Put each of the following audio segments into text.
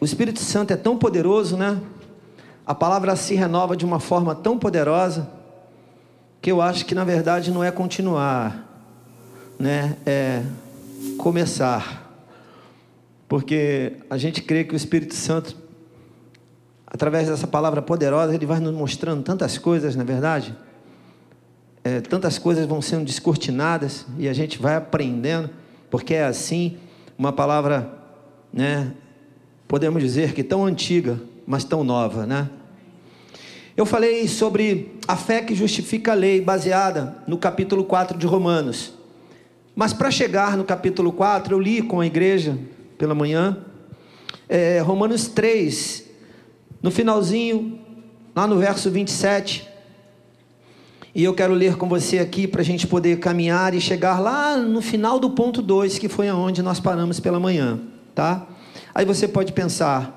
o Espírito Santo é tão poderoso, né? A palavra se renova de uma forma tão poderosa que eu acho que na verdade não é continuar, né? É começar. Porque a gente crê que o Espírito Santo, através dessa palavra poderosa, ele vai nos mostrando tantas coisas, na é verdade. É, tantas coisas vão sendo descortinadas e a gente vai aprendendo, porque é assim, uma palavra, né? Podemos dizer que tão antiga, mas tão nova, né? Eu falei sobre a fé que justifica a lei, baseada no capítulo 4 de Romanos. Mas para chegar no capítulo 4, eu li com a igreja pela manhã, é, Romanos 3, no finalzinho, lá no verso 27. E eu quero ler com você aqui para a gente poder caminhar e chegar lá no final do ponto 2, que foi aonde nós paramos pela manhã, tá? Aí você pode pensar,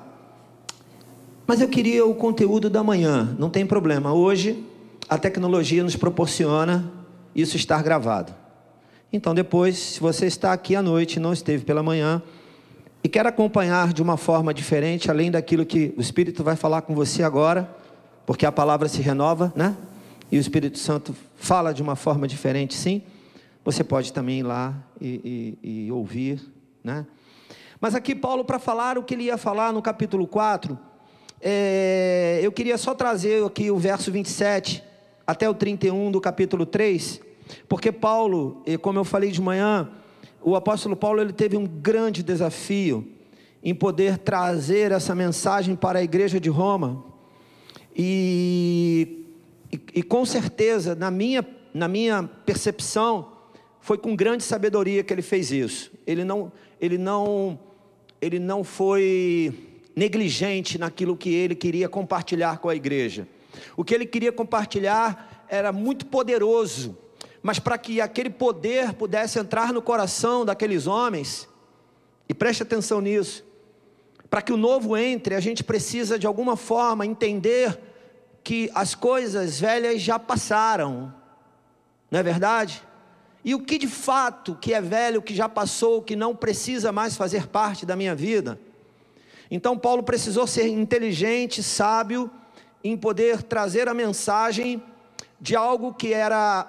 mas eu queria o conteúdo da manhã. Não tem problema. Hoje a tecnologia nos proporciona isso estar gravado. Então depois, se você está aqui à noite não esteve pela manhã e quer acompanhar de uma forma diferente, além daquilo que o Espírito vai falar com você agora, porque a palavra se renova, né? E o Espírito Santo fala de uma forma diferente, sim. Você pode também ir lá e, e, e ouvir, né? Mas aqui Paulo, para falar o que ele ia falar no capítulo 4, é, eu queria só trazer aqui o verso 27 até o 31 do capítulo 3, porque Paulo, como eu falei de manhã, o apóstolo Paulo ele teve um grande desafio em poder trazer essa mensagem para a igreja de Roma. E, e, e, com certeza, na minha, na minha percepção, foi com grande sabedoria que ele fez isso. Ele não, ele não, ele não foi negligente naquilo que ele queria compartilhar com a igreja. O que ele queria compartilhar era muito poderoso, mas para que aquele poder pudesse entrar no coração daqueles homens, e preste atenção nisso, para que o novo entre, a gente precisa de alguma forma entender que as coisas velhas já passaram, não é verdade? E o que de fato que é velho, que já passou, que não precisa mais fazer parte da minha vida? Então Paulo precisou ser inteligente, sábio, em poder trazer a mensagem de algo que era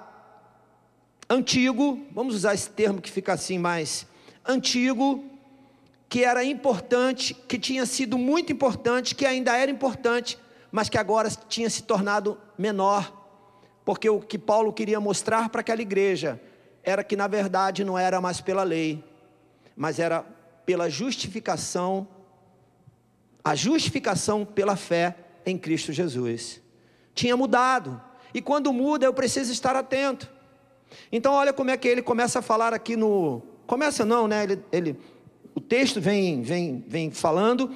antigo, vamos usar esse termo que fica assim mais antigo, que era importante, que tinha sido muito importante, que ainda era importante, mas que agora tinha se tornado menor, porque o que Paulo queria mostrar para aquela igreja era que na verdade não era mais pela lei, mas era pela justificação a justificação pela fé em Cristo Jesus. Tinha mudado. E quando muda, eu preciso estar atento. Então, olha como é que ele começa a falar aqui no. Começa não, né? Ele, ele, o texto vem, vem, vem falando,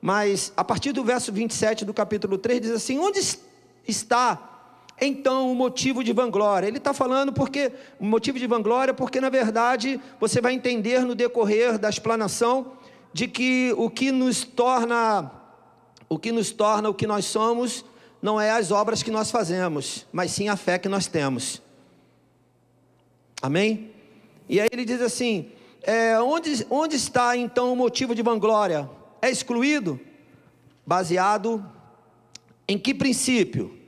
mas a partir do verso 27 do capítulo 3 diz assim: Onde está então o motivo de vanglória? Ele está falando porque o motivo de vanglória, porque na verdade você vai entender no decorrer da explanação de que o que nos torna o que nos torna o que nós somos não é as obras que nós fazemos, mas sim a fé que nós temos. Amém? E aí ele diz assim: é, onde, onde está então o motivo de vanglória? É excluído? Baseado em que princípio?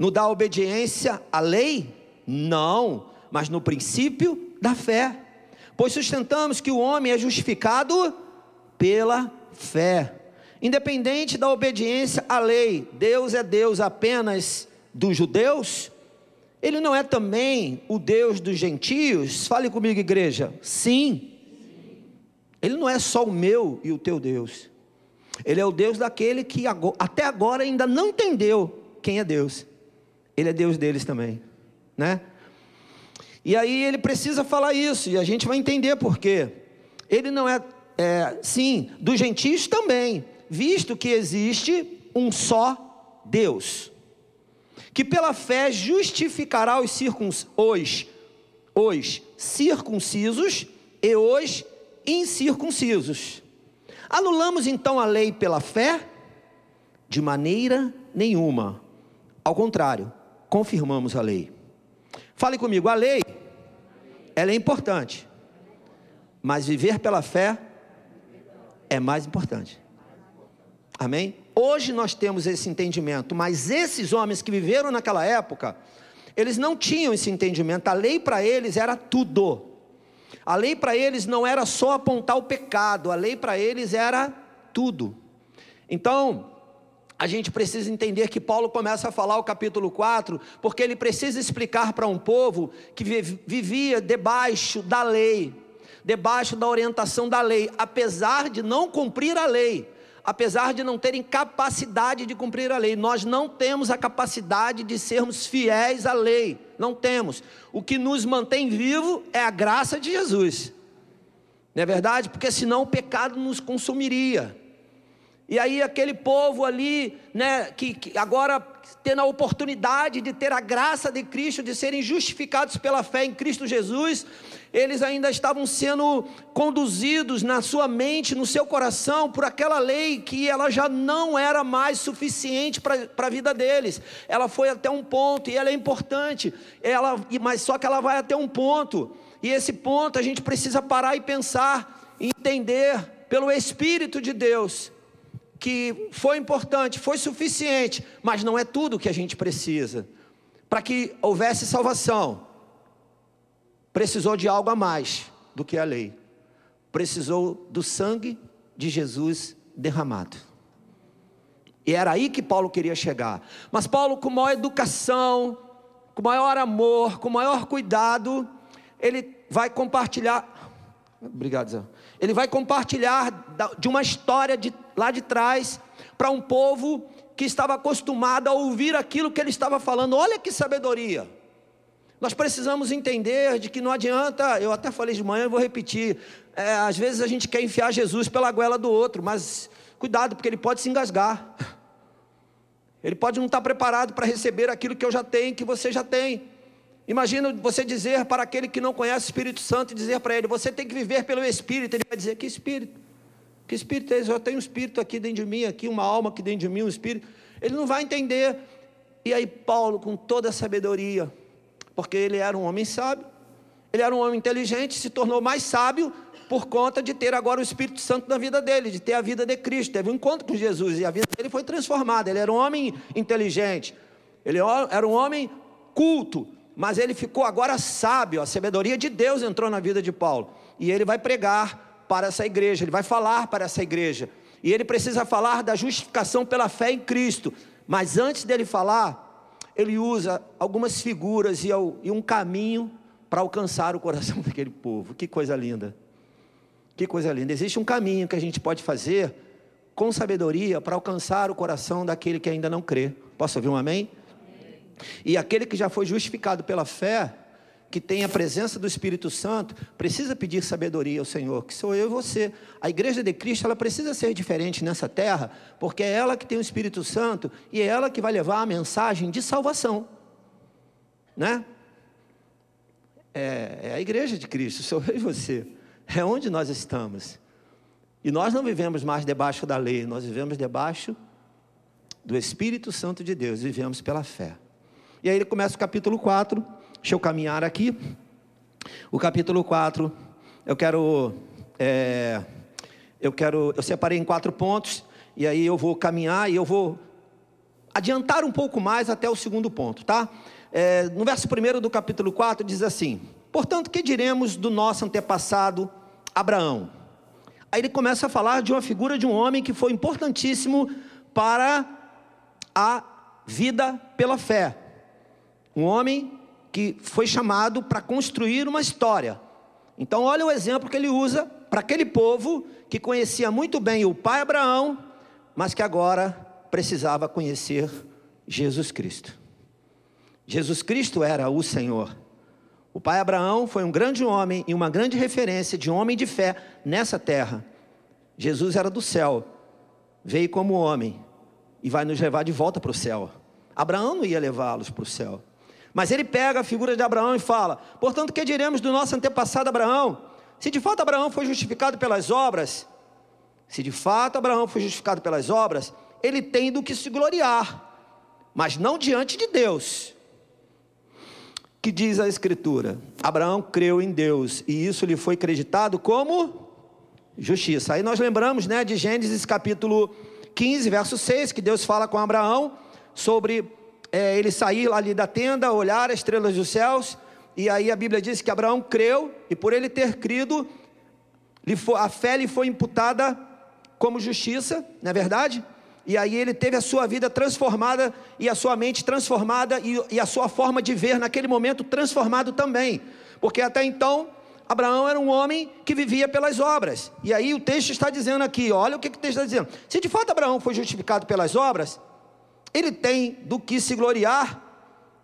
No da obediência à lei? Não, mas no princípio da fé. Pois sustentamos que o homem é justificado pela fé. Independente da obediência à lei, Deus é Deus apenas dos judeus? Ele não é também o Deus dos gentios? Fale comigo, igreja. Sim. Ele não é só o meu e o teu Deus. Ele é o Deus daquele que até agora ainda não entendeu quem é Deus. Ele é Deus deles também, né? E aí ele precisa falar isso, e a gente vai entender por quê. Ele não é é, sim, dos gentios também, visto que existe um só Deus, que pela fé justificará os, circuns, os, os circuncisos e os incircuncisos. Anulamos então a lei pela fé? De maneira nenhuma. Ao contrário, confirmamos a lei. Fale comigo, a lei, ela é importante, mas viver pela fé é mais importante. Amém? Hoje nós temos esse entendimento, mas esses homens que viveram naquela época, eles não tinham esse entendimento. A lei para eles era tudo. A lei para eles não era só apontar o pecado, a lei para eles era tudo. Então, a gente precisa entender que Paulo começa a falar o capítulo 4, porque ele precisa explicar para um povo que vivia debaixo da lei, debaixo da orientação da lei, apesar de não cumprir a lei apesar de não terem capacidade de cumprir a lei. Nós não temos a capacidade de sermos fiéis à lei, não temos. O que nos mantém vivo é a graça de Jesus. Não é verdade? Porque senão o pecado nos consumiria. E aí aquele povo ali, né, que, que, agora tendo a oportunidade de ter a graça de Cristo, de serem justificados pela fé em Cristo Jesus, eles ainda estavam sendo conduzidos na sua mente, no seu coração, por aquela lei que ela já não era mais suficiente para a vida deles. Ela foi até um ponto, e ela é importante, ela, mas só que ela vai até um ponto, e esse ponto a gente precisa parar e pensar, entender pelo Espírito de Deus que foi importante, foi suficiente, mas não é tudo que a gente precisa. Para que houvesse salvação, precisou de algo a mais do que a lei. Precisou do sangue de Jesus derramado. E era aí que Paulo queria chegar. Mas Paulo, com maior educação, com maior amor, com maior cuidado, ele vai compartilhar. Obrigado, Zé ele vai compartilhar de uma história de, lá de trás para um povo que estava acostumado a ouvir aquilo que ele estava falando. Olha que sabedoria. Nós precisamos entender de que não adianta, eu até falei de manhã e vou repetir. É, às vezes a gente quer enfiar Jesus pela goela do outro, mas cuidado, porque ele pode se engasgar. Ele pode não estar preparado para receber aquilo que eu já tenho, que você já tem. Imagina você dizer para aquele que não conhece o Espírito Santo, dizer para ele: você tem que viver pelo Espírito. Ele vai dizer: que Espírito? Que Espírito é esse? Eu tenho um Espírito aqui dentro de mim, aqui uma alma aqui dentro de mim, um Espírito. Ele não vai entender. E aí, Paulo, com toda a sabedoria, porque ele era um homem sábio, ele era um homem inteligente, se tornou mais sábio por conta de ter agora o Espírito Santo na vida dele, de ter a vida de Cristo. Teve um encontro com Jesus e a vida dele foi transformada. Ele era um homem inteligente, ele era um homem culto mas ele ficou agora sábio, a sabedoria de Deus entrou na vida de Paulo, e ele vai pregar para essa igreja, ele vai falar para essa igreja, e ele precisa falar da justificação pela fé em Cristo, mas antes dele falar, ele usa algumas figuras e um caminho para alcançar o coração daquele povo. Que coisa linda! Que coisa linda! Existe um caminho que a gente pode fazer com sabedoria para alcançar o coração daquele que ainda não crê. Posso ouvir um amém? E aquele que já foi justificado pela fé, que tem a presença do Espírito Santo, precisa pedir sabedoria ao Senhor, que sou eu e você. A igreja de Cristo, ela precisa ser diferente nessa terra, porque é ela que tem o Espírito Santo e é ela que vai levar a mensagem de salvação. Né? É, é a igreja de Cristo, sou eu e você. É onde nós estamos. E nós não vivemos mais debaixo da lei, nós vivemos debaixo do Espírito Santo de Deus, vivemos pela fé. E aí ele começa o capítulo 4. Deixa eu caminhar aqui. O capítulo 4, eu quero. É, eu quero. Eu separei em quatro pontos. E aí eu vou caminhar e eu vou adiantar um pouco mais até o segundo ponto, tá? É, no verso 1 do capítulo 4 diz assim: Portanto, que diremos do nosso antepassado Abraão? Aí ele começa a falar de uma figura de um homem que foi importantíssimo para a vida pela fé. Um homem que foi chamado para construir uma história. Então, olha o exemplo que ele usa para aquele povo que conhecia muito bem o pai Abraão, mas que agora precisava conhecer Jesus Cristo. Jesus Cristo era o Senhor. O pai Abraão foi um grande homem e uma grande referência de homem de fé nessa terra. Jesus era do céu, veio como homem e vai nos levar de volta para o céu. Abraão não ia levá-los para o céu. Mas ele pega a figura de Abraão e fala: Portanto, que diremos do nosso antepassado Abraão? Se de fato Abraão foi justificado pelas obras, se de fato Abraão foi justificado pelas obras, ele tem do que se gloriar, mas não diante de Deus. Que diz a Escritura: Abraão creu em Deus e isso lhe foi acreditado como justiça. Aí nós lembramos, né, de Gênesis capítulo 15, verso 6, que Deus fala com Abraão sobre é, ele sair ali da tenda, olhar as estrelas dos céus, e aí a Bíblia diz que Abraão creu, e por ele ter crido, a fé lhe foi imputada como justiça, não é verdade? E aí ele teve a sua vida transformada e a sua mente transformada e, e a sua forma de ver naquele momento transformado também. Porque até então Abraão era um homem que vivia pelas obras. E aí o texto está dizendo aqui, olha o que, que o texto está dizendo. Se de fato Abraão foi justificado pelas obras, ele tem do que se gloriar,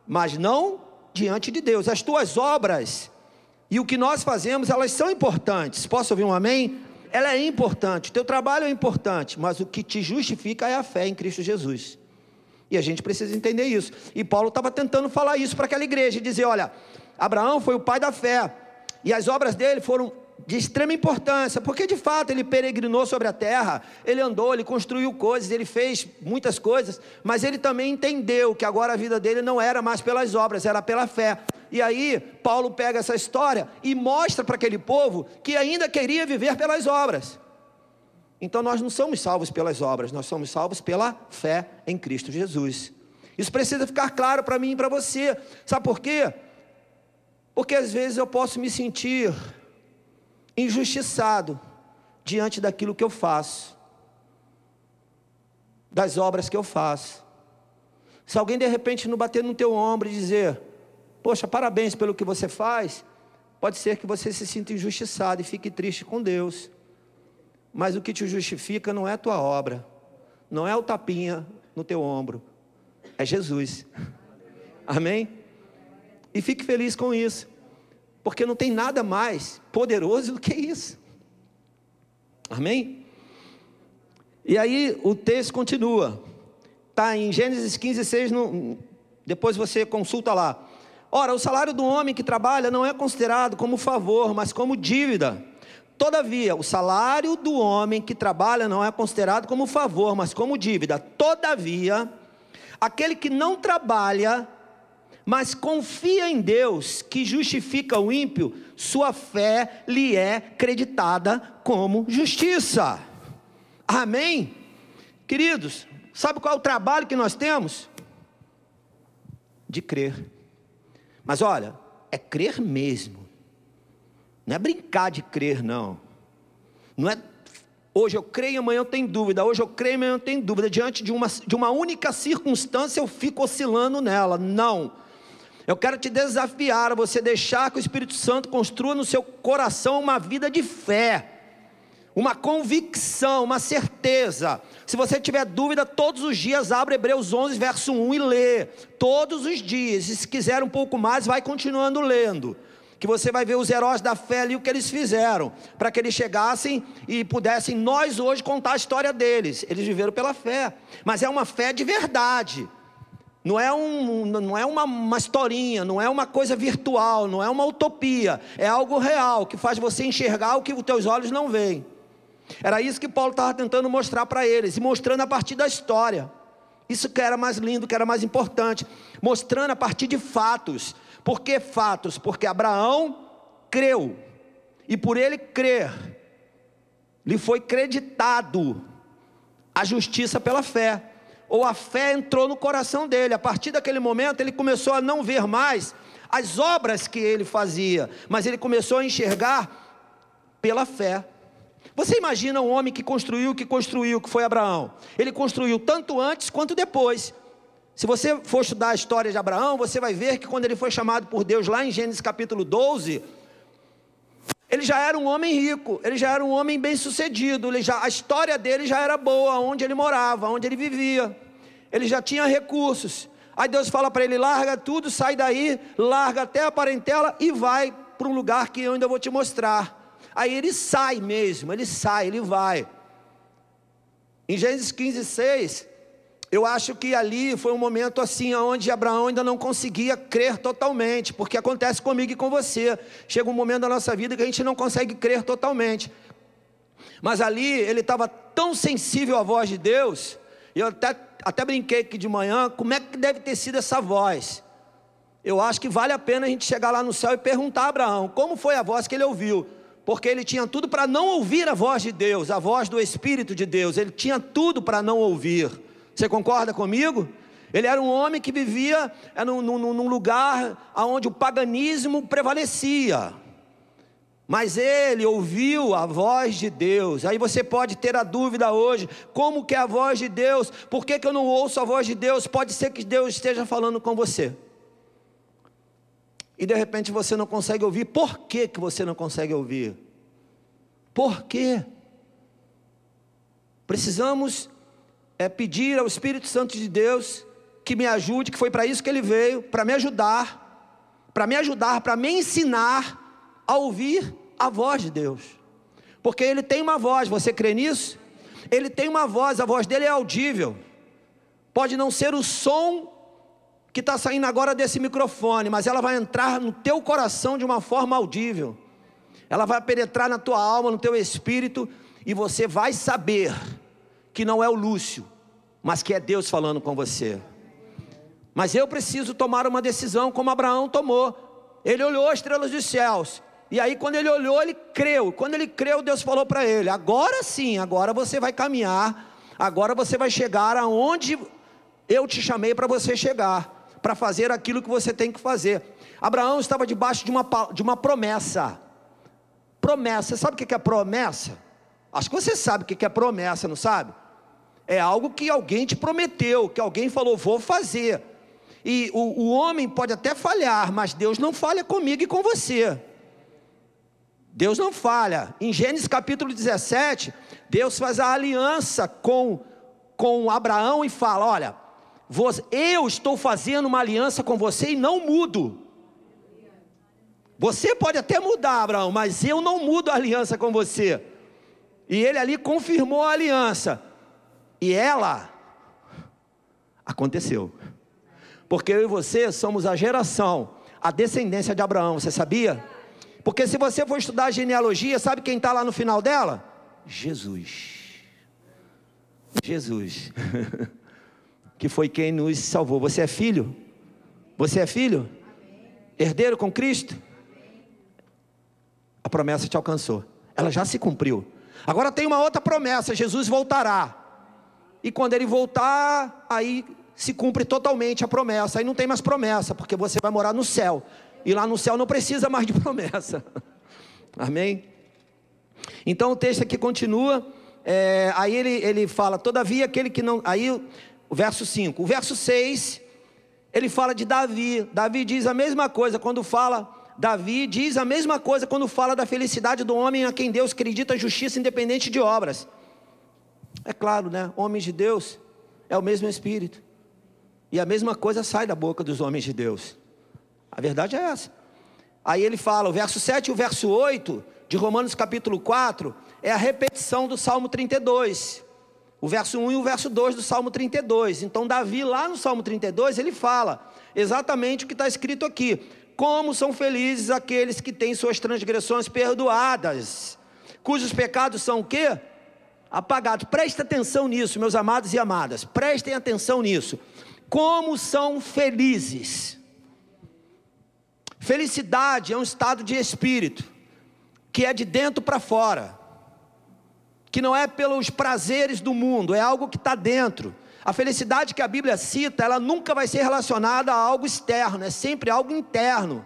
mas não diante de Deus. As tuas obras e o que nós fazemos, elas são importantes. Posso ouvir um amém? Ela é importante, o teu trabalho é importante, mas o que te justifica é a fé em Cristo Jesus. E a gente precisa entender isso. E Paulo estava tentando falar isso para aquela igreja, e dizer: olha, Abraão foi o pai da fé, e as obras dele foram de extrema importância, porque de fato ele peregrinou sobre a terra, ele andou, ele construiu coisas, ele fez muitas coisas, mas ele também entendeu que agora a vida dele não era mais pelas obras, era pela fé. E aí, Paulo pega essa história e mostra para aquele povo que ainda queria viver pelas obras. Então nós não somos salvos pelas obras, nós somos salvos pela fé em Cristo Jesus. Isso precisa ficar claro para mim e para você. Sabe por quê? Porque às vezes eu posso me sentir injustiçado diante daquilo que eu faço, das obras que eu faço. Se alguém de repente não bater no teu ombro e dizer: Poxa, parabéns pelo que você faz, pode ser que você se sinta injustiçado e fique triste com Deus. Mas o que te justifica não é a tua obra, não é o tapinha no teu ombro, é Jesus. Amém? E fique feliz com isso porque não tem nada mais poderoso do que isso. Amém? E aí o texto continua, está em Gênesis 15, 6, no, depois você consulta lá. Ora, o salário do homem que trabalha não é considerado como favor, mas como dívida. Todavia, o salário do homem que trabalha não é considerado como favor, mas como dívida. Todavia, aquele que não trabalha mas confia em Deus, que justifica o ímpio, sua fé lhe é creditada como justiça. Amém? Queridos, sabe qual é o trabalho que nós temos? De crer. Mas olha, é crer mesmo. Não é brincar de crer, não. Não é hoje eu creio, amanhã eu tenho dúvida. Hoje eu creio, amanhã eu tenho dúvida. Diante de uma, de uma única circunstância eu fico oscilando nela. Não. Eu quero te desafiar a você deixar que o Espírito Santo construa no seu coração uma vida de fé, uma convicção, uma certeza. Se você tiver dúvida, todos os dias abre Hebreus 11, verso 1 e lê. Todos os dias. E se quiser um pouco mais, vai continuando lendo. Que você vai ver os heróis da fé ali, o que eles fizeram, para que eles chegassem e pudessem nós hoje contar a história deles. Eles viveram pela fé, mas é uma fé de verdade. Não é, um, não é uma, uma historinha, não é uma coisa virtual, não é uma utopia. É algo real que faz você enxergar o que os teus olhos não veem. Era isso que Paulo estava tentando mostrar para eles, e mostrando a partir da história. Isso que era mais lindo, que era mais importante. Mostrando a partir de fatos. Por que fatos? Porque Abraão creu. E por ele crer, lhe foi creditado a justiça pela fé ou a fé entrou no coração dele. A partir daquele momento, ele começou a não ver mais as obras que ele fazia, mas ele começou a enxergar pela fé. Você imagina um homem que construiu o que construiu, que foi Abraão? Ele construiu tanto antes quanto depois. Se você for estudar a história de Abraão, você vai ver que quando ele foi chamado por Deus lá em Gênesis capítulo 12, ele já era um homem rico, ele já era um homem bem sucedido, ele já, a história dele já era boa, onde ele morava, onde ele vivia. Ele já tinha recursos. Aí Deus fala para ele: larga tudo, sai daí, larga até a parentela e vai para um lugar que eu ainda vou te mostrar. Aí ele sai mesmo, ele sai, ele vai. Em Gênesis 15, 6, eu acho que ali foi um momento assim onde Abraão ainda não conseguia crer totalmente, porque acontece comigo e com você. Chega um momento da nossa vida que a gente não consegue crer totalmente. Mas ali ele estava tão sensível à voz de Deus, e eu até, até brinquei aqui de manhã, como é que deve ter sido essa voz? Eu acho que vale a pena a gente chegar lá no céu e perguntar a Abraão, como foi a voz que ele ouviu? porque ele tinha tudo para não ouvir a voz de Deus, a voz do Espírito de Deus, ele tinha tudo para não ouvir. Você concorda comigo? Ele era um homem que vivia é, num, num, num lugar onde o paganismo prevalecia. Mas ele ouviu a voz de Deus. Aí você pode ter a dúvida hoje: como que é a voz de Deus? Por que, que eu não ouço a voz de Deus? Pode ser que Deus esteja falando com você. E de repente você não consegue ouvir. Por que, que você não consegue ouvir? Por quê? Precisamos é, pedir ao Espírito Santo de Deus que me ajude, que foi para isso que ele veio, para me ajudar, para me ajudar, para me ensinar a ouvir a voz de Deus. Porque ele tem uma voz, você crê nisso? Ele tem uma voz, a voz dele é audível. Pode não ser o som que está saindo agora desse microfone, mas ela vai entrar no teu coração de uma forma audível. Ela vai penetrar na tua alma, no teu espírito, e você vai saber que não é o Lúcio, mas que é Deus falando com você. Mas eu preciso tomar uma decisão como Abraão tomou. Ele olhou as estrelas dos céus. E aí, quando ele olhou, ele creu. Quando ele creu, Deus falou para ele: Agora sim, agora você vai caminhar. Agora você vai chegar aonde eu te chamei para você chegar. Para fazer aquilo que você tem que fazer. Abraão estava debaixo de uma, de uma promessa. Promessa, sabe o que é promessa? Acho que você sabe o que é promessa, não sabe? É algo que alguém te prometeu, que alguém falou, vou fazer. E o, o homem pode até falhar, mas Deus não falha comigo e com você. Deus não falha. Em Gênesis capítulo 17, Deus faz a aliança com, com Abraão e fala: Olha, eu estou fazendo uma aliança com você e não mudo. Você pode até mudar, Abraão, mas eu não mudo a aliança com você. E ele ali confirmou a aliança. E ela aconteceu. Porque eu e você somos a geração, a descendência de Abraão, você sabia? Porque se você for estudar a genealogia, sabe quem está lá no final dela? Jesus. Jesus. que foi quem nos salvou. Você é filho? Você é filho? Herdeiro com Cristo? A promessa te alcançou. Ela já se cumpriu. Agora tem uma outra promessa: Jesus voltará. E quando ele voltar, aí se cumpre totalmente a promessa. Aí não tem mais promessa, porque você vai morar no céu. E lá no céu não precisa mais de promessa. Amém? Então o texto aqui continua. É, aí ele, ele fala: Todavia aquele que não. Aí o verso 5. O verso 6, ele fala de Davi. Davi diz a mesma coisa quando fala. Davi diz a mesma coisa quando fala da felicidade do homem a quem Deus acredita justiça independente de obras. É claro, né? Homens de Deus é o mesmo Espírito. E a mesma coisa sai da boca dos homens de Deus. A verdade é essa. Aí ele fala, o verso 7 e o verso 8 de Romanos capítulo 4 é a repetição do Salmo 32. O verso 1 e o verso 2 do Salmo 32. Então, Davi, lá no Salmo 32, ele fala exatamente o que está escrito aqui: Como são felizes aqueles que têm suas transgressões perdoadas, cujos pecados são o quê? Apagados. Preste atenção nisso, meus amados e amadas. Prestem atenção nisso. Como são felizes. Felicidade é um estado de espírito que é de dentro para fora, que não é pelos prazeres do mundo, é algo que está dentro. A felicidade que a Bíblia cita, ela nunca vai ser relacionada a algo externo, é sempre algo interno.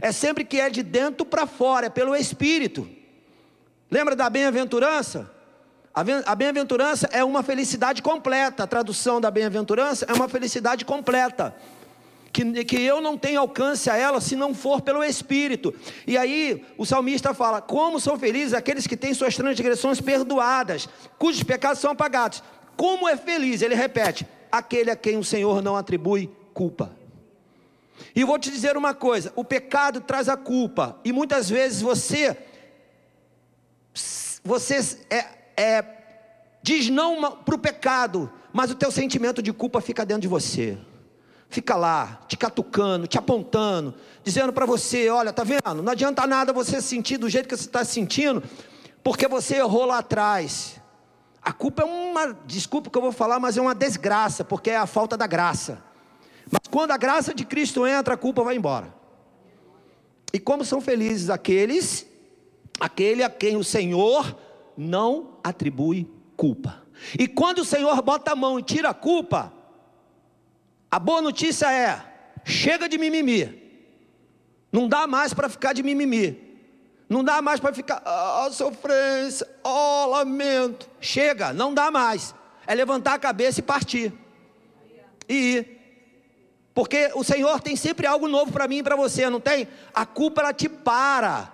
É sempre que é de dentro para fora, é pelo espírito. Lembra da bem-aventurança? A bem-aventurança é uma felicidade completa. A tradução da bem-aventurança é uma felicidade completa. Que, que eu não tenho alcance a ela se não for pelo Espírito. E aí o salmista fala: Como são felizes aqueles que têm suas transgressões perdoadas, cujos pecados são apagados. Como é feliz, ele repete: aquele a quem o Senhor não atribui culpa. E vou te dizer uma coisa: o pecado traz a culpa, e muitas vezes você, você é, é, diz não para o pecado, mas o teu sentimento de culpa fica dentro de você. Fica lá, te catucando, te apontando, dizendo para você: olha, tá vendo? Não adianta nada você sentir do jeito que você está se sentindo, porque você errou lá atrás. A culpa é uma, desculpa que eu vou falar, mas é uma desgraça, porque é a falta da graça. Mas quando a graça de Cristo entra, a culpa vai embora. E como são felizes aqueles aquele a quem o Senhor não atribui culpa. E quando o Senhor bota a mão e tira a culpa, a boa notícia é: chega de mimimi. Não dá mais para ficar de mimimi. Não dá mais para ficar, ah, sofrência, oh, lamento. Chega, não dá mais. É levantar a cabeça e partir. E ir. Porque o Senhor tem sempre algo novo para mim e para você, não tem? A culpa ela te para,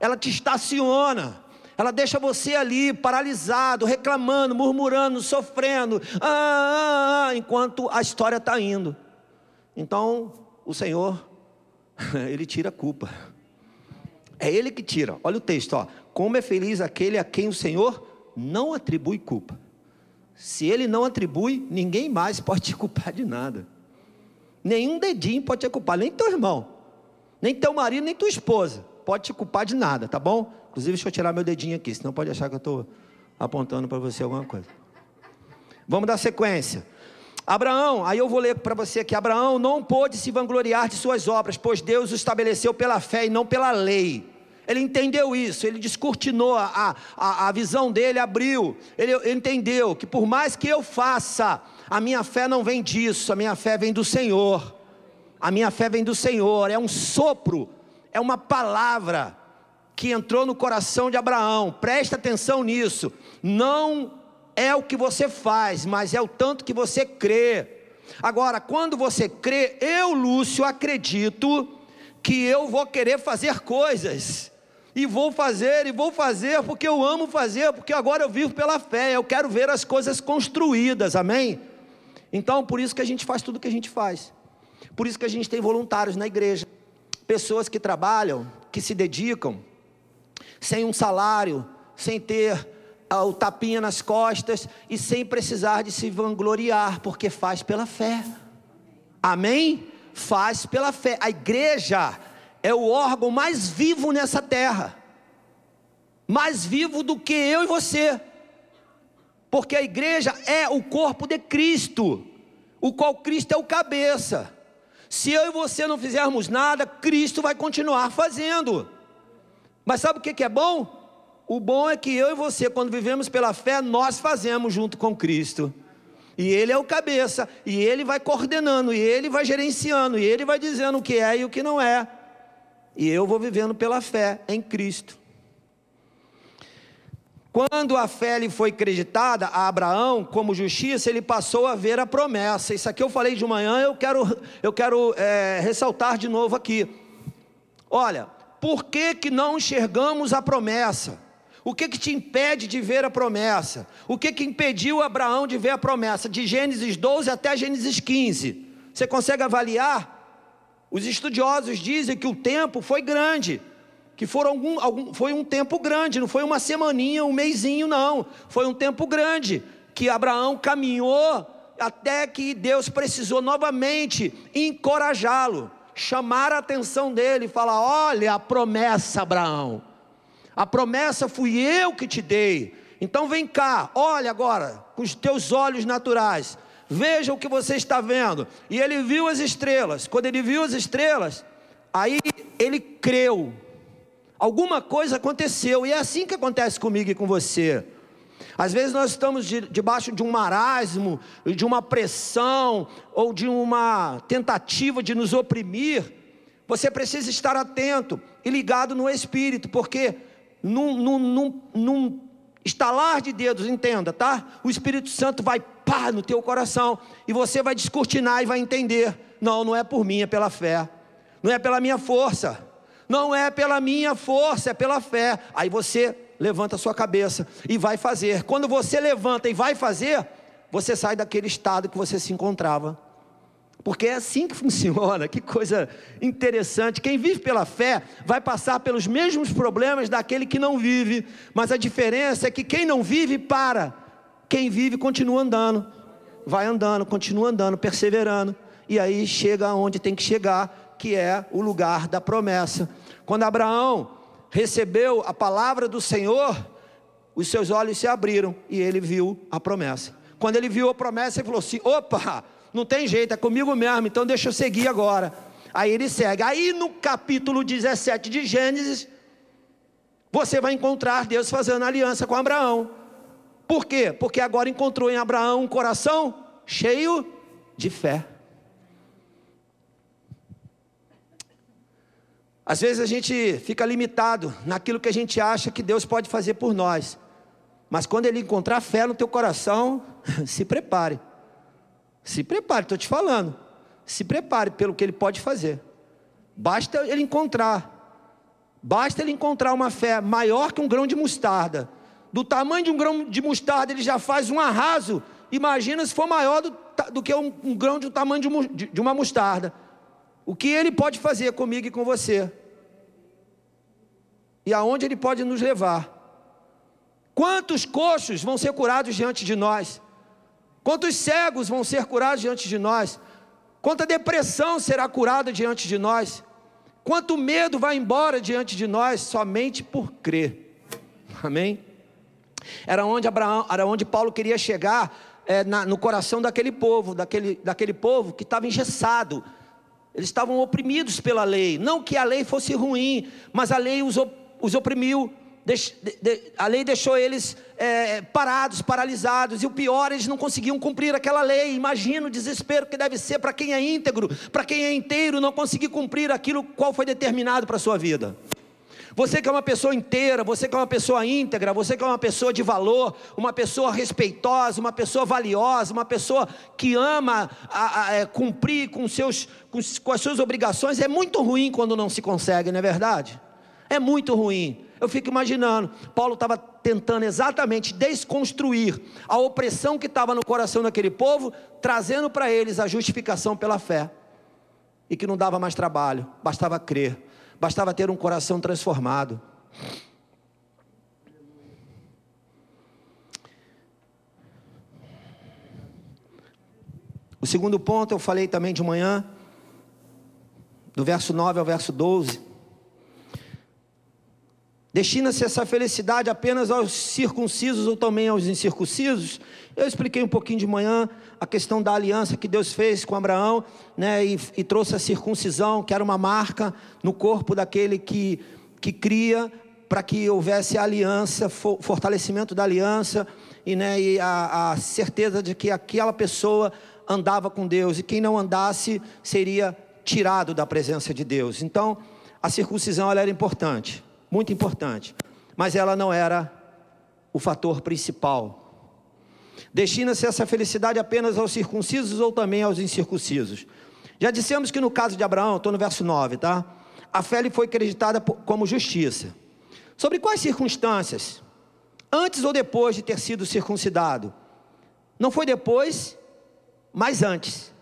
ela te estaciona, ela deixa você ali paralisado, reclamando, murmurando, sofrendo, ah, ah, ah, enquanto a história está indo. Então, o Senhor, Ele tira a culpa. É Ele que tira. Olha o texto, ó. Como é feliz aquele a quem o Senhor não atribui culpa. Se Ele não atribui, ninguém mais pode te culpar de nada. Nenhum dedinho pode te culpar, nem teu irmão, nem teu marido, nem tua esposa. Pode te culpar de nada, tá bom? Inclusive, deixa eu tirar meu dedinho aqui, senão pode achar que eu estou apontando para você alguma coisa. Vamos dar sequência. Abraão, aí eu vou ler para você aqui: Abraão não pôde se vangloriar de suas obras, pois Deus o estabeleceu pela fé e não pela lei. Ele entendeu isso, ele descortinou a, a, a visão dele, abriu. Ele, ele entendeu que por mais que eu faça, a minha fé não vem disso, a minha fé vem do Senhor. A minha fé vem do Senhor, é um sopro, é uma palavra que entrou no coração de Abraão. Presta atenção nisso. Não é o que você faz, mas é o tanto que você crê. Agora, quando você crê, eu, Lúcio, acredito que eu vou querer fazer coisas. E vou fazer, e vou fazer, porque eu amo fazer, porque agora eu vivo pela fé, eu quero ver as coisas construídas, amém? Então, por isso que a gente faz tudo o que a gente faz. Por isso que a gente tem voluntários na igreja, pessoas que trabalham, que se dedicam, sem um salário, sem ter o tapinha nas costas e sem precisar de se vangloriar, porque faz pela fé. Amém? Faz pela fé. A igreja é o órgão mais vivo nessa terra. Mais vivo do que eu e você. Porque a igreja é o corpo de Cristo, o qual Cristo é o cabeça. Se eu e você não fizermos nada, Cristo vai continuar fazendo. Mas sabe o que é bom? O bom é que eu e você, quando vivemos pela fé, nós fazemos junto com Cristo. E Ele é o cabeça, e Ele vai coordenando, e Ele vai gerenciando, e Ele vai dizendo o que é e o que não é. E eu vou vivendo pela fé em Cristo. Quando a fé lhe foi creditada a Abraão como justiça, ele passou a ver a promessa. Isso aqui eu falei de manhã, eu quero, eu quero é, ressaltar de novo aqui. Olha, por que, que não enxergamos a promessa? O que, que te impede de ver a promessa? O que, que impediu Abraão de ver a promessa? De Gênesis 12 até Gênesis 15. Você consegue avaliar? Os estudiosos dizem que o tempo foi grande, que foram algum, algum, foi um tempo grande, não foi uma semaninha, um mêsinho, não. Foi um tempo grande que Abraão caminhou até que Deus precisou novamente encorajá-lo, chamar a atenção dele e falar: Olha a promessa, Abraão. A promessa fui eu que te dei. Então vem cá, olha agora, com os teus olhos naturais. Veja o que você está vendo. E ele viu as estrelas. Quando ele viu as estrelas, aí ele creu. Alguma coisa aconteceu. E é assim que acontece comigo e com você. Às vezes nós estamos de, debaixo de um marasmo, de uma pressão, ou de uma tentativa de nos oprimir. Você precisa estar atento e ligado no Espírito, porque num, num, num, num estalar de dedos, entenda, tá? O Espírito Santo vai pá no teu coração e você vai descortinar e vai entender. Não, não é por mim, é pela fé. Não é pela minha força. Não é pela minha força, é pela fé. Aí você levanta a sua cabeça e vai fazer. Quando você levanta e vai fazer, você sai daquele estado que você se encontrava. Porque é assim que funciona, que coisa interessante. Quem vive pela fé vai passar pelos mesmos problemas daquele que não vive, mas a diferença é que quem não vive para, quem vive continua andando, vai andando, continua andando, perseverando, e aí chega aonde tem que chegar, que é o lugar da promessa. Quando Abraão recebeu a palavra do Senhor, os seus olhos se abriram e ele viu a promessa. Quando ele viu a promessa, ele falou assim: opa! não tem jeito, é comigo mesmo, então deixa eu seguir agora. Aí ele segue. Aí no capítulo 17 de Gênesis, você vai encontrar Deus fazendo aliança com Abraão. Por quê? Porque agora encontrou em Abraão um coração cheio de fé. Às vezes a gente fica limitado naquilo que a gente acha que Deus pode fazer por nós. Mas quando ele encontrar fé no teu coração, se prepare. Se prepare, estou te falando. Se prepare pelo que ele pode fazer. Basta ele encontrar. Basta ele encontrar uma fé maior que um grão de mostarda. Do tamanho de um grão de mostarda, ele já faz um arraso. Imagina se for maior do, do que um, um, grão um tamanho de, de uma mostarda. O que ele pode fazer comigo e com você? E aonde ele pode nos levar? Quantos coxos vão ser curados diante de nós? Quantos cegos vão ser curados diante de nós? Quanta depressão será curada diante de nós? Quanto medo vai embora diante de nós somente por crer. Amém? Era onde Abraão, era onde Paulo queria chegar é, na, no coração daquele povo, daquele, daquele povo que estava engessado. Eles estavam oprimidos pela lei. Não que a lei fosse ruim, mas a lei os, os oprimiu. a lei deixou eles é, parados, paralisados, e o pior, eles não conseguiam cumprir aquela lei. Imagina o desespero que deve ser para quem é íntegro, para quem é inteiro, não conseguir cumprir aquilo qual foi determinado para a sua vida. Você que é uma pessoa inteira, você que é uma pessoa íntegra, você que é uma pessoa de valor, uma pessoa respeitosa, uma pessoa valiosa, uma pessoa que ama a, a, é, cumprir com, seus, com, com as suas obrigações, é muito ruim quando não se consegue, não é verdade? É muito ruim. Eu fico imaginando, Paulo estava tentando exatamente desconstruir a opressão que estava no coração daquele povo, trazendo para eles a justificação pela fé. E que não dava mais trabalho, bastava crer, bastava ter um coração transformado. O segundo ponto eu falei também de manhã, do verso 9 ao verso 12. Destina-se essa felicidade apenas aos circuncisos ou também aos incircuncisos? Eu expliquei um pouquinho de manhã a questão da aliança que Deus fez com Abraão, né, e, e trouxe a circuncisão, que era uma marca no corpo daquele que, que cria, para que houvesse aliança, fortalecimento da aliança, e, né, e a, a certeza de que aquela pessoa andava com Deus, e quem não andasse seria tirado da presença de Deus. Então, a circuncisão ela era importante muito importante, mas ela não era o fator principal. Destina-se essa felicidade apenas aos circuncisos ou também aos incircuncisos? Já dissemos que no caso de Abraão, estou no verso 9, tá? A fé lhe foi acreditada como justiça. Sobre quais circunstâncias? Antes ou depois de ter sido circuncidado? Não foi depois, mas antes.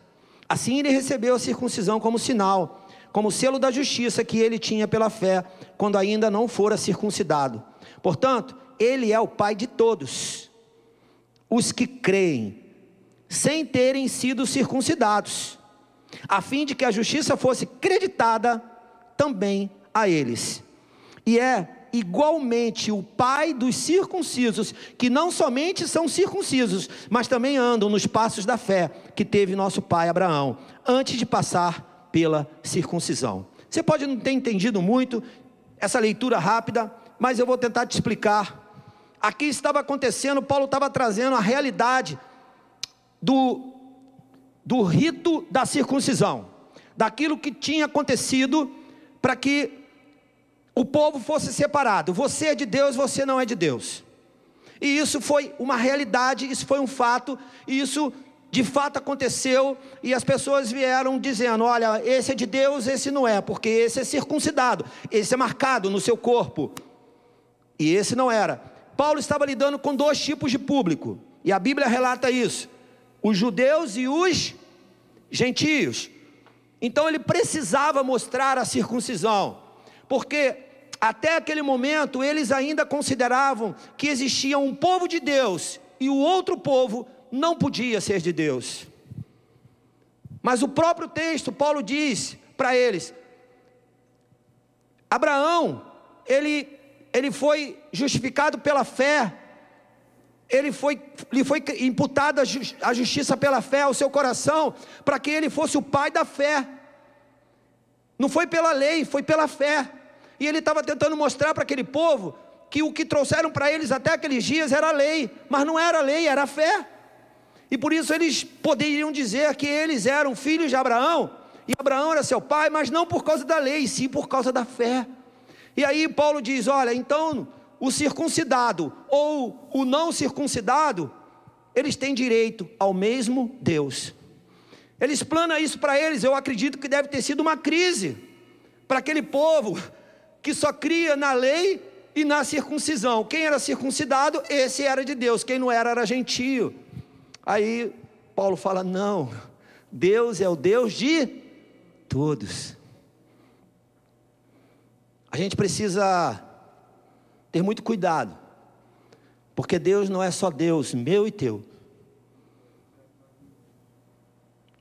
Assim ele recebeu a circuncisão como sinal como selo da justiça que ele tinha pela fé, quando ainda não fora circuncidado. Portanto, ele é o pai de todos os que creem, sem terem sido circuncidados, a fim de que a justiça fosse creditada também a eles. E é igualmente o pai dos circuncisos, que não somente são circuncisos, mas também andam nos passos da fé que teve nosso pai Abraão, antes de passar pela circuncisão. Você pode não ter entendido muito essa leitura rápida, mas eu vou tentar te explicar. Aqui estava acontecendo, Paulo estava trazendo a realidade do, do rito da circuncisão, daquilo que tinha acontecido para que o povo fosse separado. Você é de Deus, você não é de Deus. E isso foi uma realidade, isso foi um fato, e isso de fato aconteceu e as pessoas vieram dizendo: olha, esse é de Deus, esse não é, porque esse é circuncidado, esse é marcado no seu corpo. E esse não era. Paulo estava lidando com dois tipos de público, e a Bíblia relata isso: os judeus e os gentios. Então ele precisava mostrar a circuncisão, porque até aquele momento eles ainda consideravam que existia um povo de Deus e o outro povo não podia ser de Deus. Mas o próprio texto, Paulo diz para eles: Abraão, ele, ele foi justificado pela fé, ele foi, lhe foi imputada a justiça pela fé ao seu coração, para que ele fosse o pai da fé. Não foi pela lei, foi pela fé. E ele estava tentando mostrar para aquele povo que o que trouxeram para eles até aqueles dias era a lei, mas não era a lei, era a fé. E por isso eles poderiam dizer que eles eram filhos de Abraão, e Abraão era seu pai, mas não por causa da lei, sim por causa da fé. E aí Paulo diz: olha, então o circuncidado ou o não circuncidado, eles têm direito ao mesmo Deus. Ele explana isso para eles, eu acredito que deve ter sido uma crise para aquele povo que só cria na lei e na circuncisão. Quem era circuncidado, esse era de Deus, quem não era, era gentio. Aí Paulo fala: não, Deus é o Deus de todos. A gente precisa ter muito cuidado, porque Deus não é só Deus, meu e teu.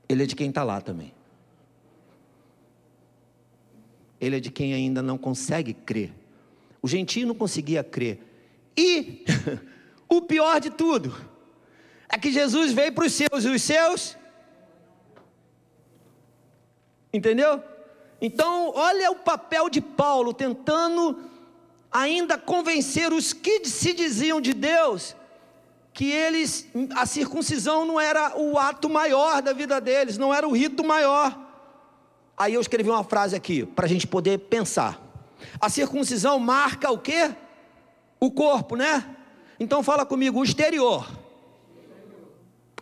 Ele é de quem está lá também. Ele é de quem ainda não consegue crer. O gentio não conseguia crer. E o pior de tudo é que Jesus veio para os seus e os seus. Entendeu? Então, olha o papel de Paulo tentando ainda convencer os que se diziam de Deus que eles, a circuncisão não era o ato maior da vida deles, não era o rito maior. Aí eu escrevi uma frase aqui, para a gente poder pensar. A circuncisão marca o quê? O corpo, né? Então fala comigo, o exterior.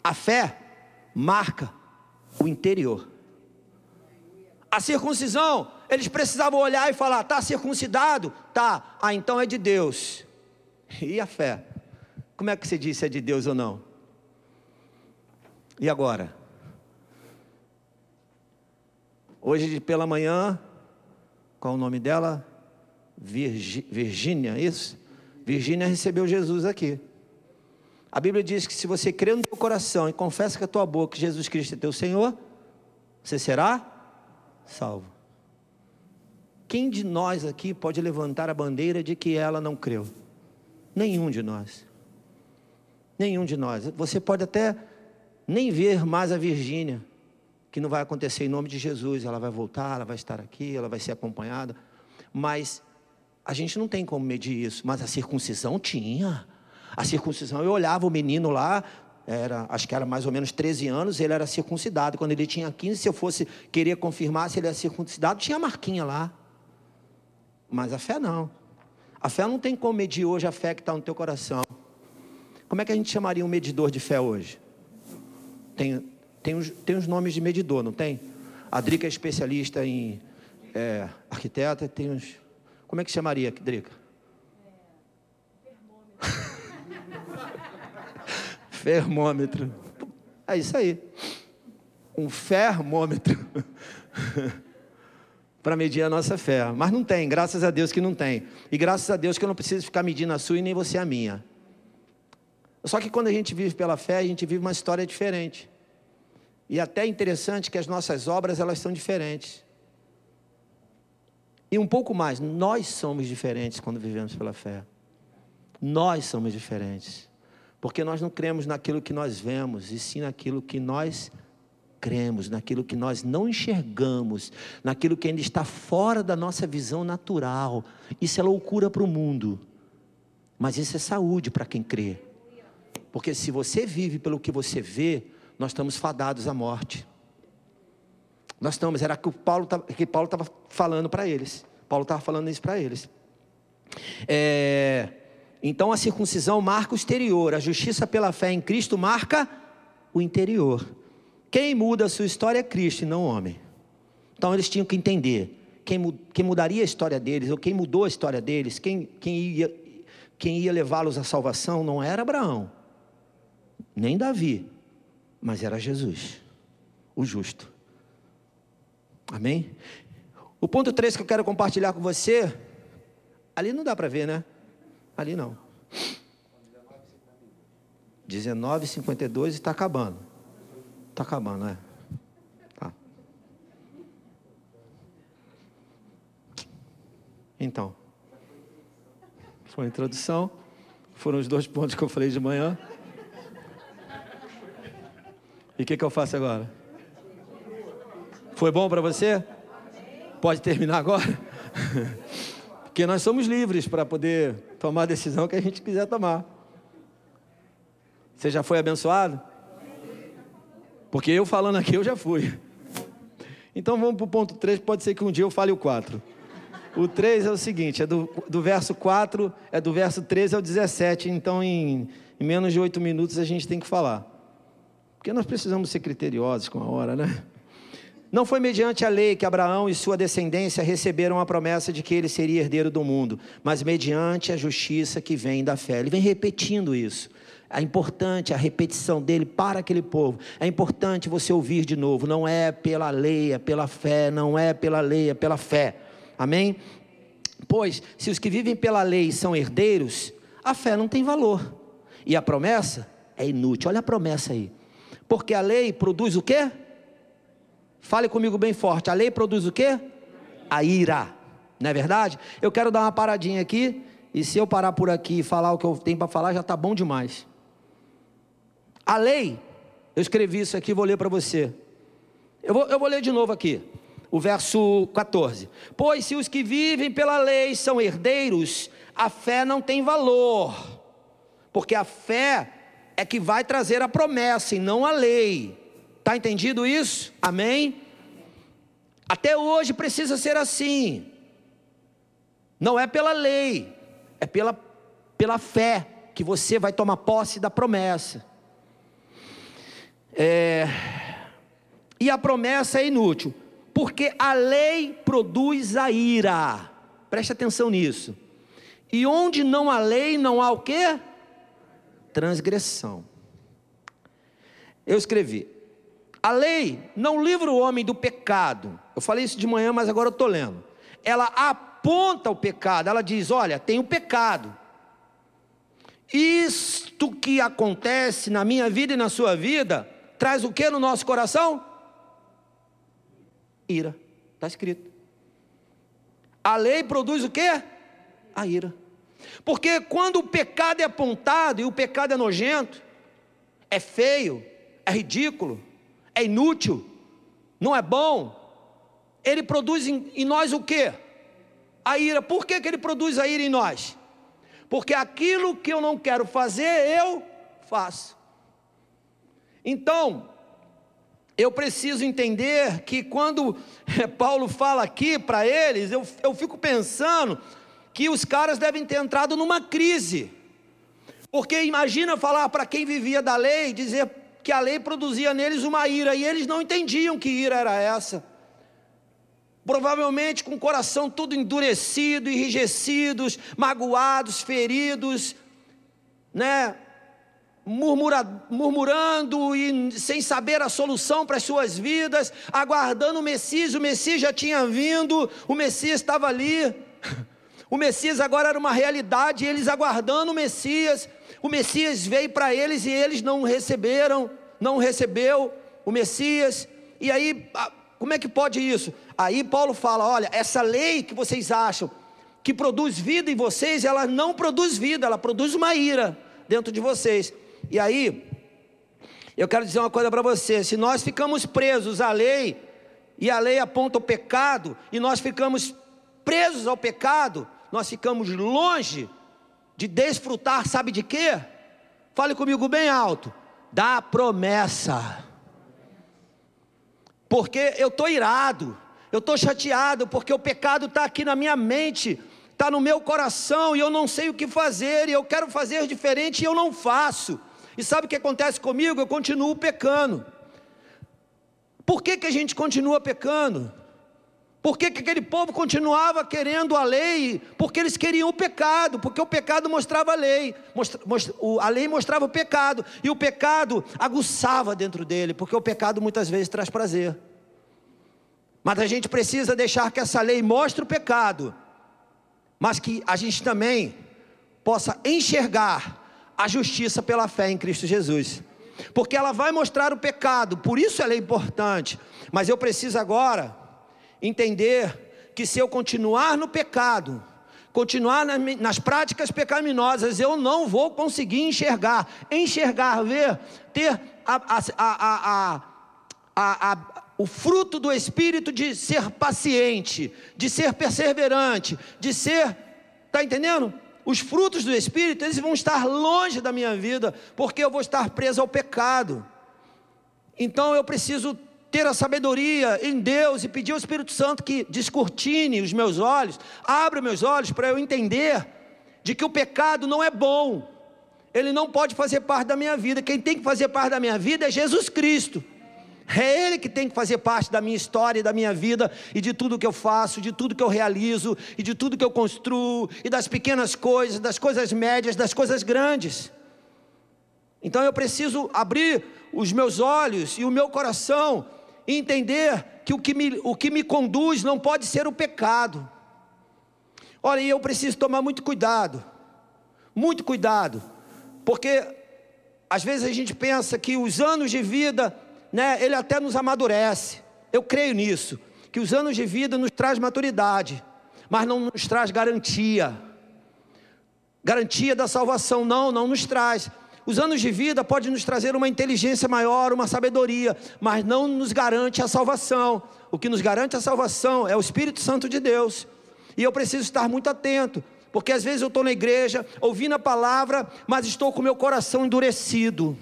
A fé marca o interior. A circuncisão, eles precisavam olhar e falar: tá circuncidado? Tá, ah, então é de Deus. E a fé? Como é que você diz se é de Deus ou não? E agora? Hoje pela manhã, qual o nome dela? Virgínia, isso? Virgínia recebeu Jesus aqui. A Bíblia diz que se você crê no teu coração e confessa com a tua boca que Jesus Cristo é teu Senhor, você será salvo. Quem de nós aqui pode levantar a bandeira de que ela não creu? Nenhum de nós. Nenhum de nós. Você pode até nem ver mais a Virgínia, que não vai acontecer em nome de Jesus. Ela vai voltar, ela vai estar aqui, ela vai ser acompanhada. Mas a gente não tem como medir isso. Mas a circuncisão tinha. A circuncisão, eu olhava o menino lá, era, acho que era mais ou menos 13 anos, ele era circuncidado. Quando ele tinha 15, se eu fosse querer confirmar se ele era circuncidado, tinha a marquinha lá. Mas a fé não. A fé não tem como medir hoje a fé que está no teu coração. Como é que a gente chamaria um medidor de fé hoje? Tem, tem, os, tem os nomes de medidor, não tem? A Drica é especialista em é, arquiteta, tem uns. Como é que chamaria, Drica? Fermômetro. É isso aí. Um fermômetro. para medir a nossa fé. Mas não tem, graças a Deus que não tem. E graças a Deus que eu não preciso ficar medindo a sua e nem você a minha. Só que quando a gente vive pela fé, a gente vive uma história diferente. E até é interessante que as nossas obras elas são diferentes. E um pouco mais, nós somos diferentes quando vivemos pela fé. Nós somos diferentes. Porque nós não cremos naquilo que nós vemos, e sim naquilo que nós cremos, naquilo que nós não enxergamos, naquilo que ainda está fora da nossa visão natural. Isso é loucura para o mundo. Mas isso é saúde para quem crê. Porque se você vive pelo que você vê, nós estamos fadados à morte. Nós estamos, era que Paulo que Paulo estava falando para eles. Paulo estava falando isso para eles. É, então a circuncisão marca o exterior, a justiça pela fé em Cristo marca o interior. Quem muda a sua história é Cristo e não o homem. Então eles tinham que entender quem, quem mudaria a história deles, ou quem mudou a história deles, quem, quem ia, quem ia levá-los à salvação não era Abraão, nem Davi, mas era Jesus, o justo. Amém? O ponto 3 que eu quero compartilhar com você, ali não dá para ver, né? Ali não. 19,52 está acabando. Está acabando, né? Tá. Então, foi a introdução. Foram os dois pontos que eu falei de manhã. E o que, que eu faço agora? Foi bom para você? Pode terminar agora? Porque nós somos livres para poder tomar a decisão que a gente quiser tomar. Você já foi abençoado? Porque eu falando aqui, eu já fui. Então vamos para o ponto 3, pode ser que um dia eu fale o 4. O 3 é o seguinte, é do, do verso 4, é do verso 13 ao 17, então em, em menos de 8 minutos a gente tem que falar. Porque nós precisamos ser criteriosos com a hora, né? Não foi mediante a lei que Abraão e sua descendência receberam a promessa de que ele seria herdeiro do mundo, mas mediante a justiça que vem da fé. Ele vem repetindo isso. É importante a repetição dele para aquele povo. É importante você ouvir de novo. Não é pela lei, é pela fé. Não é pela lei, é pela fé. Amém? Pois, se os que vivem pela lei são herdeiros, a fé não tem valor. E a promessa é inútil. Olha a promessa aí. Porque a lei produz o quê? Fale comigo bem forte. A lei produz o quê? A ira. Não é verdade? Eu quero dar uma paradinha aqui. E se eu parar por aqui e falar o que eu tenho para falar, já está bom demais. A lei, eu escrevi isso aqui, vou ler para você. Eu vou, eu vou ler de novo aqui. O verso 14. Pois se os que vivem pela lei são herdeiros, a fé não tem valor. Porque a fé é que vai trazer a promessa e não a lei. Está entendido isso? Amém? Até hoje precisa ser assim. Não é pela lei, é pela, pela fé que você vai tomar posse da promessa. É, e a promessa é inútil, porque a lei produz a ira. Preste atenção nisso. E onde não há lei, não há o que? Transgressão. Eu escrevi: a lei não livra o homem do pecado. Eu falei isso de manhã, mas agora eu estou lendo. Ela aponta o pecado, ela diz: olha, tem o pecado. Isto que acontece na minha vida e na sua vida, traz o que no nosso coração? Ira. Está escrito. A lei produz o que? A ira. Porque quando o pecado é apontado e o pecado é nojento, é feio, é ridículo, é inútil, não é bom, ele produz em, em nós o que? A ira. Por que, que ele produz a ira em nós? Porque aquilo que eu não quero fazer, eu faço. Então, eu preciso entender que quando Paulo fala aqui para eles, eu, eu fico pensando que os caras devem ter entrado numa crise. Porque imagina falar para quem vivia da lei, dizer que a lei produzia neles uma ira, e eles não entendiam que ira era essa. Provavelmente com o coração todo endurecido, enrijecidos, magoados, feridos, né? Murmura, murmurando e sem saber a solução para as suas vidas, aguardando o Messias. O Messias já tinha vindo, o Messias estava ali. O Messias agora era uma realidade, eles aguardando o Messias. O Messias veio para eles e eles não receberam, não recebeu o Messias. E aí, como é que pode isso? Aí Paulo fala: olha, essa lei que vocês acham que produz vida em vocês, ela não produz vida, ela produz uma ira dentro de vocês. E aí, eu quero dizer uma coisa para você: se nós ficamos presos à lei, e a lei aponta o pecado, e nós ficamos presos ao pecado, nós ficamos longe de desfrutar, sabe de quê? Fale comigo bem alto. Da promessa. Porque eu estou irado, eu estou chateado, porque o pecado está aqui na minha mente, está no meu coração e eu não sei o que fazer, e eu quero fazer diferente e eu não faço. E sabe o que acontece comigo? Eu continuo pecando. Por que, que a gente continua pecando? Por que, que aquele povo continuava querendo a lei? Porque eles queriam o pecado, porque o pecado mostrava a lei, mostra, mostra, a lei mostrava o pecado, e o pecado aguçava dentro dele, porque o pecado muitas vezes traz prazer. Mas a gente precisa deixar que essa lei mostre o pecado, mas que a gente também possa enxergar a justiça pela fé em Cristo Jesus. Porque ela vai mostrar o pecado, por isso ela é importante. Mas eu preciso agora entender que se eu continuar no pecado, continuar nas práticas pecaminosas, eu não vou conseguir enxergar, enxergar, ver, ter a, a, a, o fruto do Espírito de ser paciente, de ser perseverante, de ser. Está entendendo? Os frutos do Espírito, eles vão estar longe da minha vida, porque eu vou estar preso ao pecado. Então eu preciso ter a sabedoria em Deus e pedir ao Espírito Santo que descortine os meus olhos, abra meus olhos para eu entender de que o pecado não é bom, ele não pode fazer parte da minha vida. Quem tem que fazer parte da minha vida é Jesus Cristo. É Ele que tem que fazer parte da minha história e da minha vida, e de tudo que eu faço, de tudo que eu realizo, e de tudo que eu construo, e das pequenas coisas, das coisas médias, das coisas grandes. Então eu preciso abrir os meus olhos e o meu coração entender que o que me, o que me conduz não pode ser o pecado. Olha, eu preciso tomar muito cuidado, muito cuidado, porque às vezes a gente pensa que os anos de vida, né, ele até nos amadurece. Eu creio nisso, que os anos de vida nos traz maturidade, mas não nos traz garantia. Garantia da salvação não, não nos traz. Os anos de vida podem nos trazer uma inteligência maior, uma sabedoria, mas não nos garante a salvação. O que nos garante a salvação é o Espírito Santo de Deus. E eu preciso estar muito atento, porque às vezes eu estou na igreja, ouvindo a palavra, mas estou com meu coração endurecido.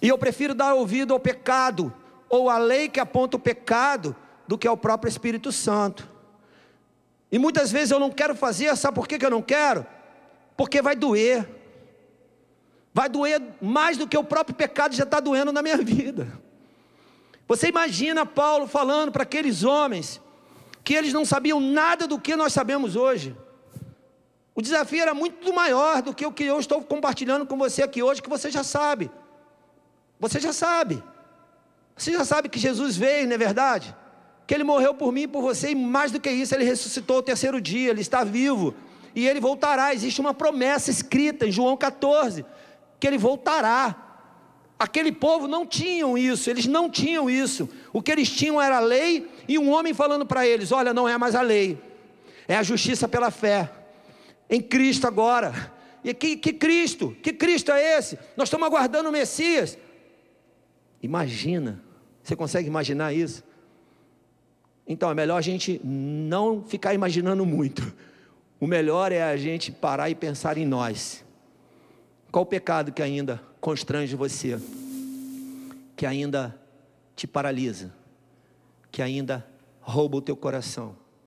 E eu prefiro dar ouvido ao pecado, ou à lei que aponta o pecado, do que ao próprio Espírito Santo. E muitas vezes eu não quero fazer, sabe por que, eu não quero? Porque vai doer. Vai doer mais do que o próprio pecado já está doendo na minha vida. Você imagina Paulo falando para aqueles homens que eles não sabiam nada do que nós sabemos hoje. O desafio era muito maior do que o que eu estou compartilhando com você aqui hoje, que você já sabe. Você já sabe. Você já sabe que Jesus veio, não é verdade? Que ele morreu por mim e por você, e mais do que isso, ele ressuscitou o terceiro dia, ele está vivo. E ele voltará. Existe uma promessa escrita em João 14, que ele voltará. Aquele povo não tinham isso, eles não tinham isso. O que eles tinham era a lei e um homem falando para eles: Olha, não é mais a lei, é a justiça pela fé, em Cristo agora. E que, que Cristo? Que Cristo é esse? Nós estamos aguardando o Messias. Imagina, você consegue imaginar isso? Então é melhor a gente não ficar imaginando muito. O melhor é a gente parar e pensar em nós. Qual o pecado que ainda constrange você, que ainda te paralisa, que ainda rouba o teu coração.